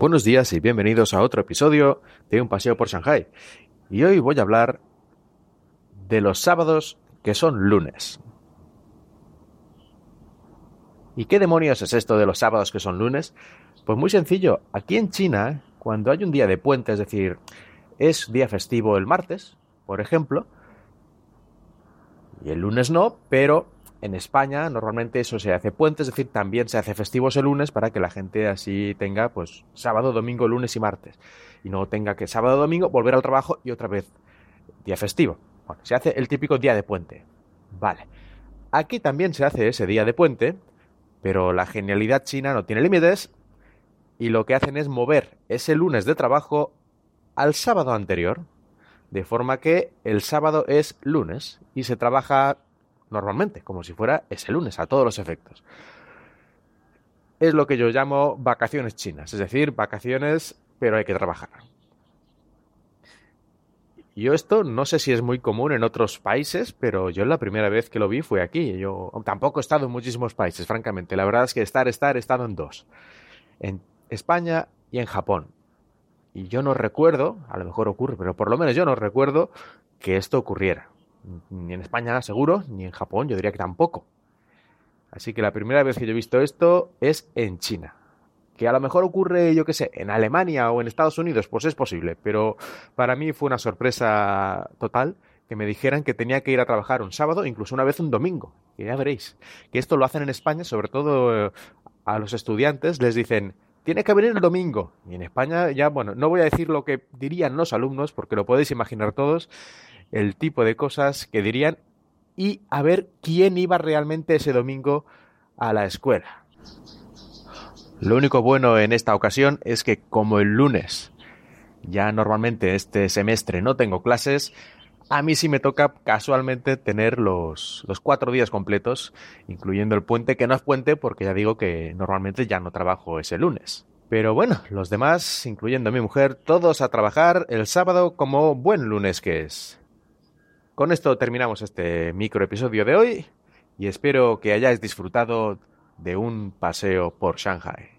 Buenos días y bienvenidos a otro episodio de Un paseo por Shanghai. Y hoy voy a hablar de los sábados que son lunes. ¿Y qué demonios es esto de los sábados que son lunes? Pues muy sencillo, aquí en China, cuando hay un día de puente, es decir, es día festivo el martes, por ejemplo, y el lunes no, pero en España normalmente eso se hace puente, es decir, también se hace festivos el lunes para que la gente así tenga pues sábado, domingo, lunes y martes. Y no tenga que sábado, domingo volver al trabajo y otra vez día festivo. Bueno, se hace el típico día de puente. Vale. Aquí también se hace ese día de puente, pero la genialidad china no tiene límites y lo que hacen es mover ese lunes de trabajo al sábado anterior, de forma que el sábado es lunes y se trabaja normalmente, como si fuera ese lunes, a todos los efectos. Es lo que yo llamo vacaciones chinas, es decir, vacaciones, pero hay que trabajar. Yo esto no sé si es muy común en otros países, pero yo la primera vez que lo vi fue aquí. Yo tampoco he estado en muchísimos países, francamente. La verdad es que estar, estar, he estado en dos. En España y en Japón. Y yo no recuerdo, a lo mejor ocurre, pero por lo menos yo no recuerdo que esto ocurriera. Ni en España seguro, ni en Japón, yo diría que tampoco. Así que la primera vez que yo he visto esto es en China. Que a lo mejor ocurre, yo qué sé, en Alemania o en Estados Unidos, pues es posible. Pero para mí fue una sorpresa total que me dijeran que tenía que ir a trabajar un sábado, incluso una vez un domingo. Y ya veréis, que esto lo hacen en España, sobre todo eh, a los estudiantes, les dicen, tiene que venir el domingo. Y en España ya, bueno, no voy a decir lo que dirían los alumnos, porque lo podéis imaginar todos, el tipo de cosas que dirían y a ver quién iba realmente ese domingo a la escuela. Lo único bueno en esta ocasión es que como el lunes ya normalmente este semestre no tengo clases, a mí sí me toca casualmente tener los, los cuatro días completos, incluyendo el puente, que no es puente porque ya digo que normalmente ya no trabajo ese lunes. Pero bueno, los demás, incluyendo a mi mujer, todos a trabajar el sábado como buen lunes que es. Con esto terminamos este micro episodio de hoy y espero que hayáis disfrutado de un paseo por Shanghai.